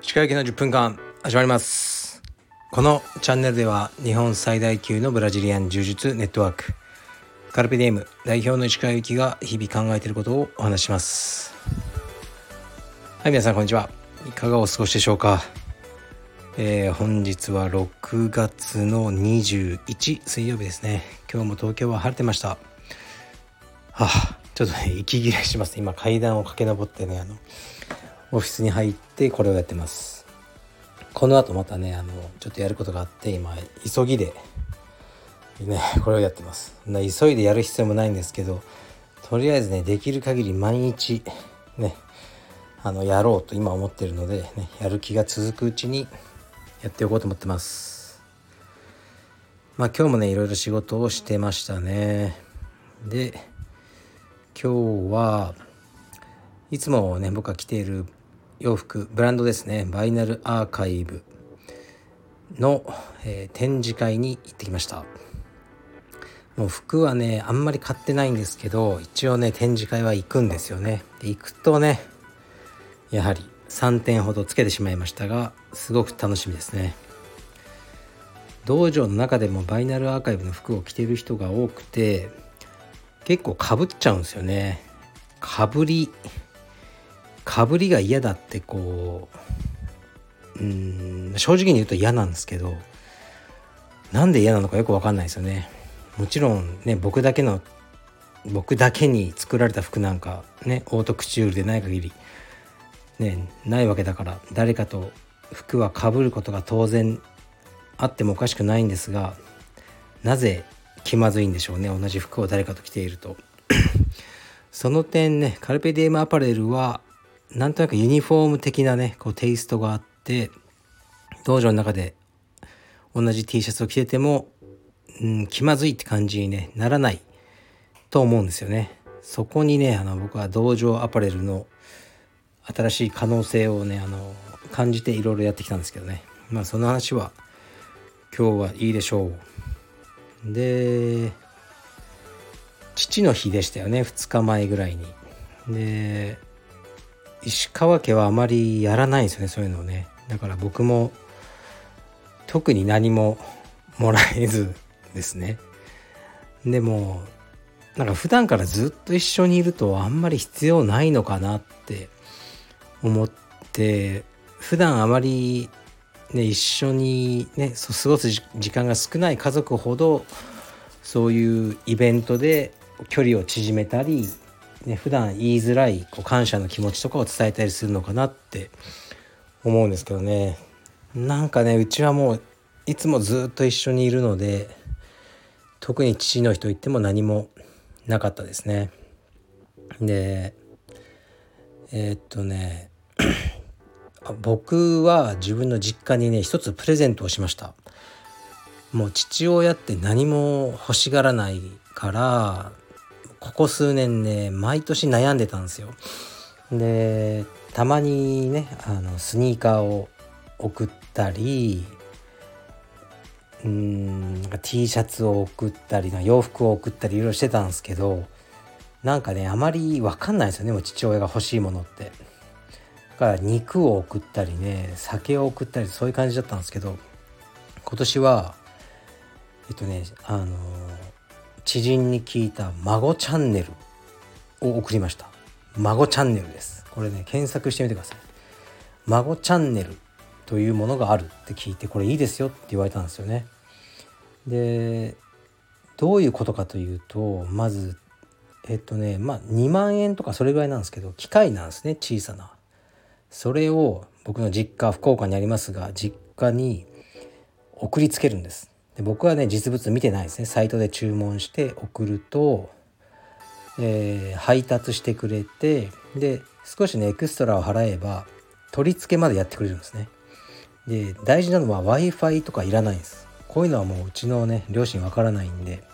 歯科行きの10分間始まります。このチャンネルでは日本最大級のブラジリアン柔術ネットワークカルペディエム代表の石川由紀が日々考えていることをお話しします。はい皆さんこんにちは。いかがお過ごしでしょうか。えー、本日は6月の21水曜日ですね。今日も東京は晴れてました。はあちょっとね息切れします。今階段を駆け上ってねあのオフィスに入ってこれをやってます。この後またねあのちょっとやることがあって今急ぎでねこれをやってます。急いでやる必要もないんですけどとりあえずねできる限り毎日ねあのやろうと今思ってるので、ね、やる気が続くうちにやっておこうと思ってます。まあ今日もねいろいろ仕事をしてましたね。で今日はいつもね僕が着ている洋服ブランドですね。バイナルアーカイブの、えー、展示会に行ってきました。もう服はねあんまり買ってないんですけど一応ね展示会は行くんですよね。で行くとねやはり3点ほどつけてしまいましたがすごく楽しみですね。道場の中でもバイナルアーカイブの服を着ている人が多くて結構かぶっちゃうんですよね。かぶりかぶりが嫌だってこううん正直に言うと嫌なんですけどなんで嫌なのかよく分かんないですよね。もちろんね僕だけの僕だけに作られた服なんかねオートクチュールでない限りねないわけだから誰かと服はかぶることが当然あってもおかしくないんですがなぜ気まずいんでしょうね。同じ服を誰かと着ていると。その点ねカルペディエムアパレルはなんとなくユニフォーム的なねこうテイストがあって道場の中で同じ T シャツを着てても、うん、気まずいって感じに、ね、ならないと思うんですよね。そこにねあの僕は道場アパレルの新しい可能性をねあの感じていろいろやってきたんですけどね。まあその話は今日はいいでしょう。で父の日でしたよね2日前ぐらいに。で石川家はあまりやらないんですよねそういうのをね。だから僕も特に何ももらえずですね。でもなんか普段からずっと一緒にいるとあんまり必要ないのかなって思って普段あまりね一緒にね過ごす時間が少ない家族ほどそういうイベントで距離を縮めたり、ね、普段言いづらいこう感謝の気持ちとかを伝えたりするのかなって思うんですけどねなんかねうちはもういつもずっと一緒にいるので特に父の日といっても何もなかったですね。でえー、っとね僕は自分の実家にね一つプレゼントをしましたもう父親って何も欲しがらないからここ数年ね毎年悩んでたんですよでたまにねあのスニーカーを送ったりうん T シャツを送ったり洋服を送ったりいろいろしてたんですけどなんかねあまり分かんないですよねもう父親が欲しいものって。から肉を送ったりね酒を送ったりそういう感じだったんですけど今年はえっとねあの知人に聞いた孫チャンネルを送りました。孫チャンネルです。これね検索してみてください。孫チャンネルというものがあるって聞いてこれいいですよって言われたんですよね。でどういうことかというとまずえっとねまあ2万円とかそれぐらいなんですけど機械なんですね小さな。それを僕の実家福岡にありますが実家に送りつけるんです。で僕はね実物見てないですねサイトで注文して送ると、えー、配達してくれてで少しねエクストラを払えば取り付けまでやってくれるんですね。で大事なのは w i f i とかいらないんです。こういうのはもううちのね両親わからないんで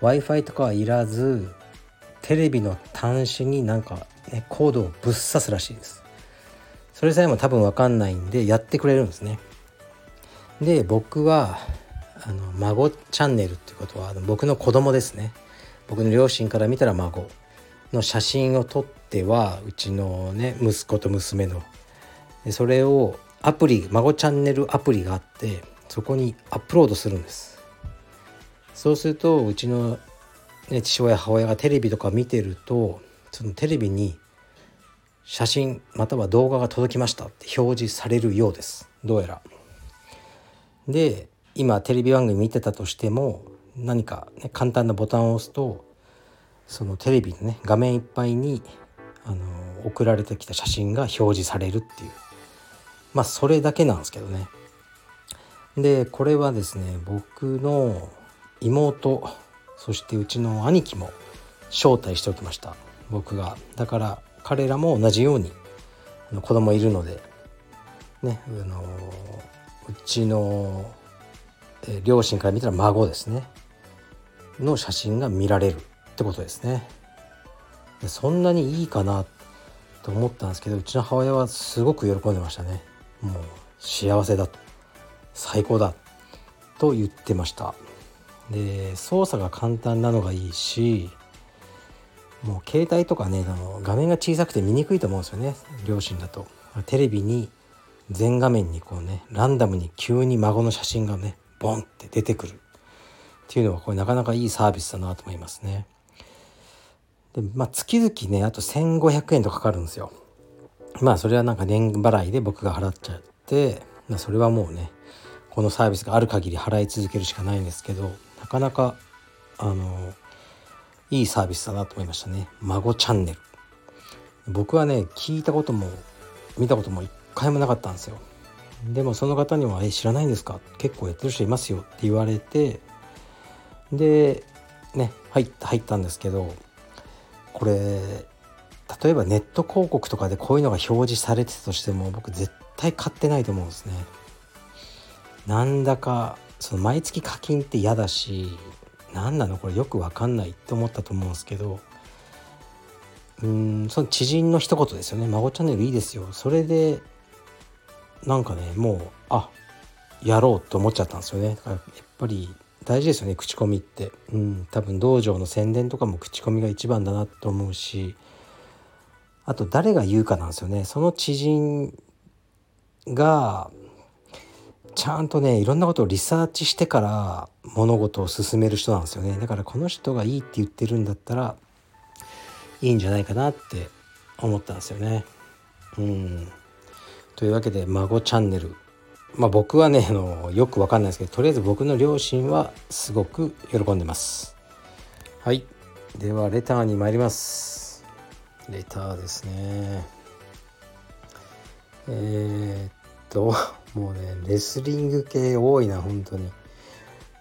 w i f i とかはいらずテレビの端子になんか、ね、コードをぶっ刺すらしいですそれさえも多分分かんないんでやってくれるんですね。で僕はあの孫チャンネルっていうことは僕の子供ですね。僕の両親から見たら孫の写真を撮ってはうちのね息子と娘の。でそれをアプリ孫チャンネルアプリがあってそこにアップロードするんです。そうするとうちの、ね、父親母親がテレビとか見てるとそのテレビに写真または動画が届きましたって表示されるようですどうやら。で今テレビ番組見てたとしても何か、ね、簡単なボタンを押すとそのテレビのね画面いっぱいにあの送られてきた写真が表示されるっていうまあそれだけなんですけどね。でこれはですね僕の妹そしてうちの兄貴も招待しておきました僕がだから彼らも同じように子供いるのでねあのうちの、両親から見たら孫ですね。の写真が見られるってことですね。そんなにいいかなと思ったんですけどうちの母親はすごく喜んでましたね。もう幸せだと。最高だ。と言ってました。で操作が簡単なのがいいしもう携帯とかねあの画面が小さくて見にくいと思うんですよね。両親だと。テレビに全画面にこうねランダムに急に孫の写真がねボンって出てくる。っていうのはこれなかなかいいサービスだなと思いますね。でまあ月々ねあと1500円とかかるんですよ。まあそれはなんか年払いで僕が払っちゃって、まあ、それはもうねこのサービスがある限り払い続けるしかないんですけどなかなかあのいいサービスだなと思いましたね。孫チャンネル。僕はね聞いたことも見たことも一回もなかったんですよ。でもその方には「え知らないんですか？結構やってる人いますよ」って言われてでね入った入ったんですけどこれ例えばネット広告とかでこういうのが表示されてたとしても僕絶対買ってないと思うんですね。なんだかその毎月課金って嫌だし何なのこれよく分かんないって思ったと思うんですけどうんその知人の一言ですよね「孫チャンネルいいですよ」それでなんかねもうあやろうと思っちゃったんですよね。だからやっぱり大事ですよね口コミって。うん多分道場の宣伝とかも口コミが一番だなと思うしあと誰が言うかなんですよね。その知人がちゃんとねいろんなことをリサーチしてから物事を進める人なんですよねだからこの人がいいって言ってるんだったらいいんじゃないかなって思ったんですよね。うんというわけで「孫チャンネル」まあ僕はねあのよくわかんないですけどとりあえず僕の両親はすごく喜んでます。はいではレターに参ります。レターですね。えー、っともうねレスリング系多いな本当に。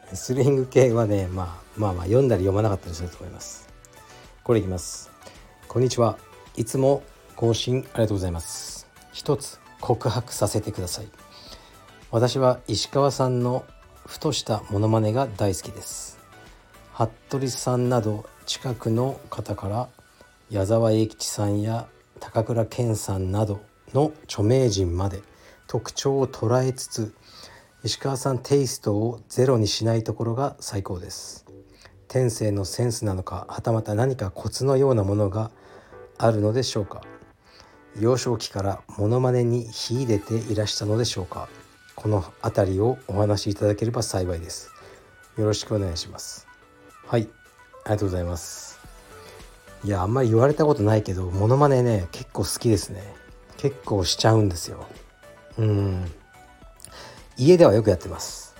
レスリング系はね、まあ、まあまあ読んだり読まなかったりすると思います。これいきます。こんにちは。いつも更新ありがとうございます。一つ告白させてください。私は石川さんのふとしたモノマネが大好きです。服部さんなど近くの方から矢沢永吉さんや高倉健さんなどの著名人まで特徴を捉えつつ石川さんテイストをゼロにしないところが最高です。天性のセンスなのかはたまた何かコツのようなものがあるのでしょうか。幼少期からモノマネに秀でていらしたのでしょうか。この辺りをお話しいただければ幸いです。よろしくお願いします。はいありがとうございます。いやあんまり言われたことないけどモノマネね結構好きですね。結構しちゃうんですよ。うん。家ではよくやってます。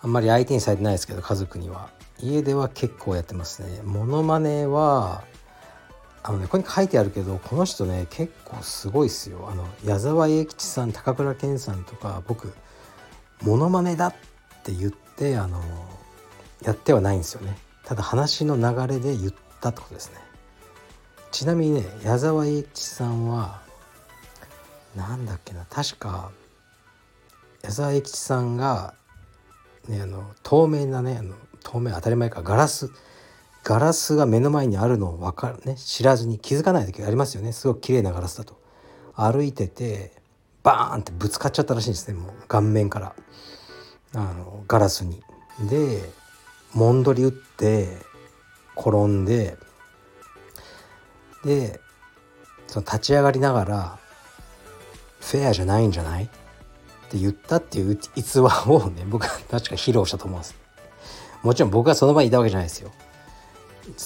あんまり相手にされてないですけど家族には。家では結構やってますね。モノマネはあのねここに書いてあるけどこの人ね結構すごいっすよ。あの矢沢永吉さん高倉健さんとか僕モノマネだって言ってあのやってはないんですよね。ただ話の流れで言ったってことですね。ちなみにね矢沢永吉さんはなんだっけな。確か矢沢永吉さんが、ね、あの透明なねあの透明当たり前かガラスガラスが目の前にあるのを分かるね知らずに気づかない時ありますよね。すごく綺麗なガラスだと。歩いててバーンってぶつかっちゃったらしいんですねもう顔面から。あのガラスに。でもんどり打って転んででその立ち上がりながら「フェアじゃないんじゃない?」って言ったっていう逸話をね僕は確か披露したと思うんですもちろん僕がその場にいたわけじゃないですよ。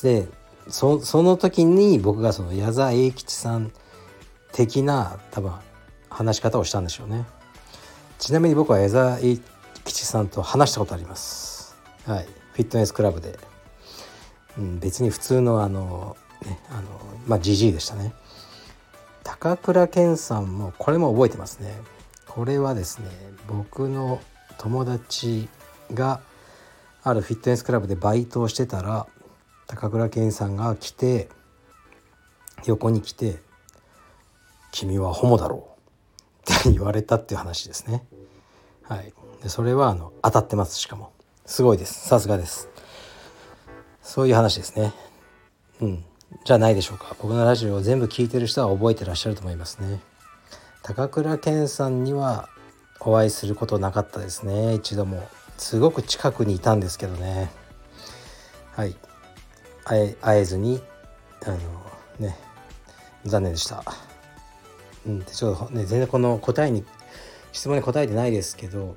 でそその時に僕がその矢沢永吉さん的な多分話し方をしたんでしょうね。ちなみに僕は矢沢永吉さんと話したことあります。はい。フィットネスクラブで、うん、別に普通のあのねあのまあじじいでしたね。高倉健さんもこれも覚えてますね。これはですね僕の友達があるフィットネスクラブでバイトをしてたら高倉健さんが来て横に来て「君はホモだろう」って言われたっていう話ですね。はい、でそれはあの当たってますしかも。すごいです。さすがです。そういう話ですね。うん。じゃないでしょうか。僕のラジオを全部聞いてる人は覚えてらっしゃると思いますね。高倉健さんにはお会いすることなかったですね。一度も。すごく近くにいたんですけどね。はい。会えずにあのね。残念でした。うん。ちょっとね全然この答えに質問に答えてないですけど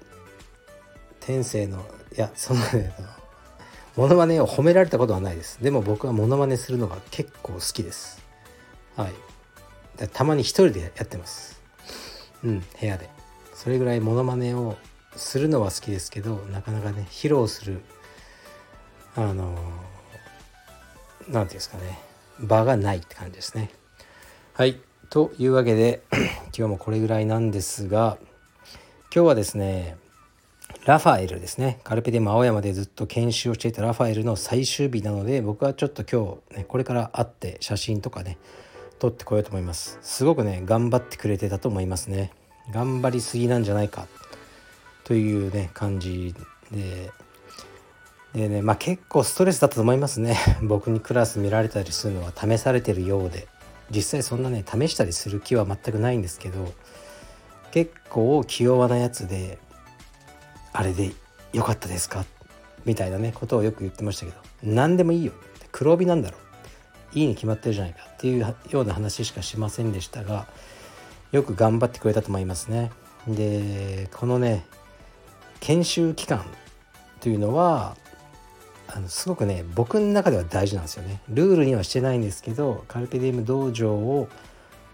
天性のいやそのねモノマネを褒められたことはないです。でも僕はモノマネするのが結構好きです。はい。たまに一人でやってます。うん部屋で。それぐらいモノマネをするのは好きですけどなかなかね披露するあの何て言うんですかね。場がないって感じですね。はい。というわけで 今日もこれぐらいなんですが今日はですねラファエルですね。カルペディム青山でずっと研修をしていたラファエルの最終日なので僕はちょっと今日、ね、これから会って写真とかね撮ってこようと思います。すごくね頑張ってくれてたと思いますね。頑張りすぎなんじゃないか。というね感じで。でねまあ結構ストレスだったと思いますね。僕にクラス見られたりするのは試されてるようで。実際そんなね試したりする気は全くないんですけど結構気弱なやつであれで良かったですか？みたいなねことをよく言ってましたけど何でもいいよ。黒帯なんだろう。いいに決まってるじゃないかっていうような話しかしませんでしたがよく頑張ってくれたと思いますね。でこのね研修期間というのはあのすごくね僕の中では大事なんですよね。ルールにはしてないんですけどカルペディウム道場を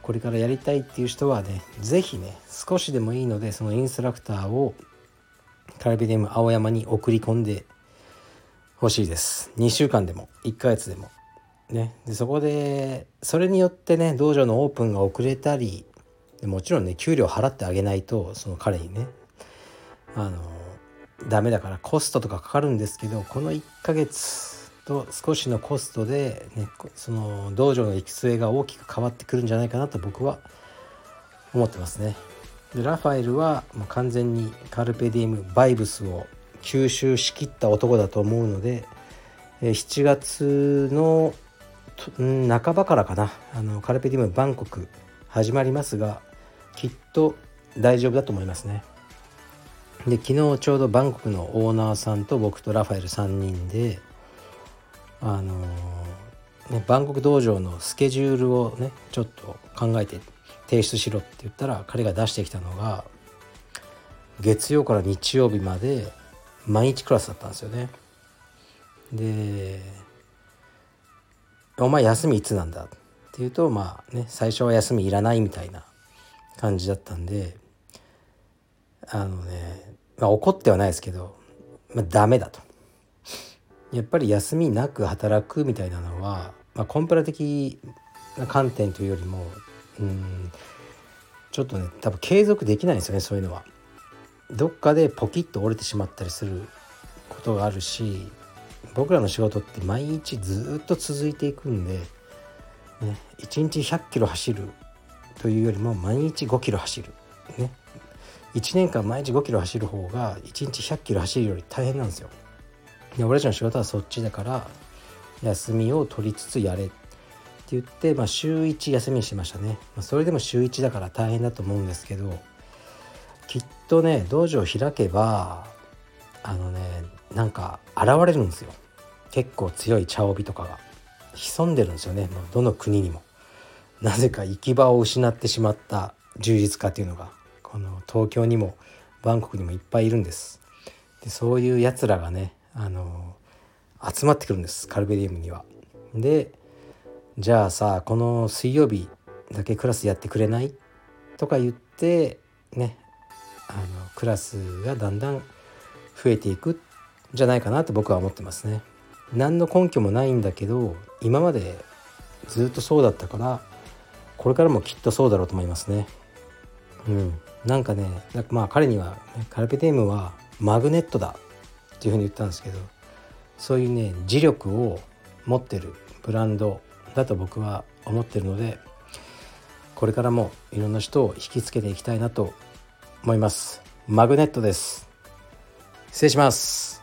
これからやりたいっていう人はね是非ね少しでもいいのでそのインストラクターをカラビデム青山に送り込んでほしいです。2週間でも1ヶ月でも。ね。でそこでそれによってね道場のオープンが遅れたりもちろんね給料払ってあげないとその彼にねあのダメだからコストとかかかるんですけどこの1ヶ月と少しのコストで、ね、その道場の行き末が大きく変わってくるんじゃないかなと僕は思ってますね。でラファエルはもう完全にカルペディウムバイブスを吸収しきった男だと思うので7月の半ばからかなあのカルペディウムバンコク始まりますがきっと大丈夫だと思いますね。で昨日ちょうどバンコクのオーナーさんと僕とラファエル3人であの、ね、バンコク道場のスケジュールをねちょっと考えて提出しろって言ったら彼が出してきたのが月曜から日曜日まで毎日クラスだったんですよね。で「お前休みいつなんだ?」っていうとまあね最初は休みいらないみたいな感じだったんであのね、まあ、怒ってはないですけど、まあ、ダメだと。やっぱり休みなく働くみたいなのは、まあ、コンプラ的な観点というよりもうんちょっとね多分継続できないんですよねそういうのは。どっかでポキッと折れてしまったりすることがあるし僕らの仕事って毎日ずっと続いていくんで、ね、1日100キロ走るというよりも毎日5キロ走る、ね、1年間毎日5キロ走る方が1日100キロ走るより大変なんですよ。で俺たちの仕事はそっちだから休みを取りつつやれ言って、まあ、週1休みにしましたね、まあ、それでも週1だから大変だと思うんですけどきっとね道場を開けばあのねなんか現れるんですよ結構強い茶帯とかが潜んでるんですよねもうどの国にも。なぜか行き場を失ってしまった充実家っていうのがこの東京にもバンコクにもいっぱいいるんです。でそういうやつらがねあの集まってくるんですカルベディウムには。でじゃあさこの水曜日だけクラスやってくれない？とか言ってねあのクラスがだんだん増えていくんじゃないかなと僕は思ってますね。何の根拠もないんだけど今までずっとそうだったからこれからもきっとそうだろうと思いますね。うん、なんかねまあ彼には、ね、カルペディウムはマグネットだっていうふうに言ったんですけどそういうね磁力を持ってるブランドだと僕は思ってるのでこれからもいろんな人を引きつけていきたいなと思います。マグネットです。失礼します。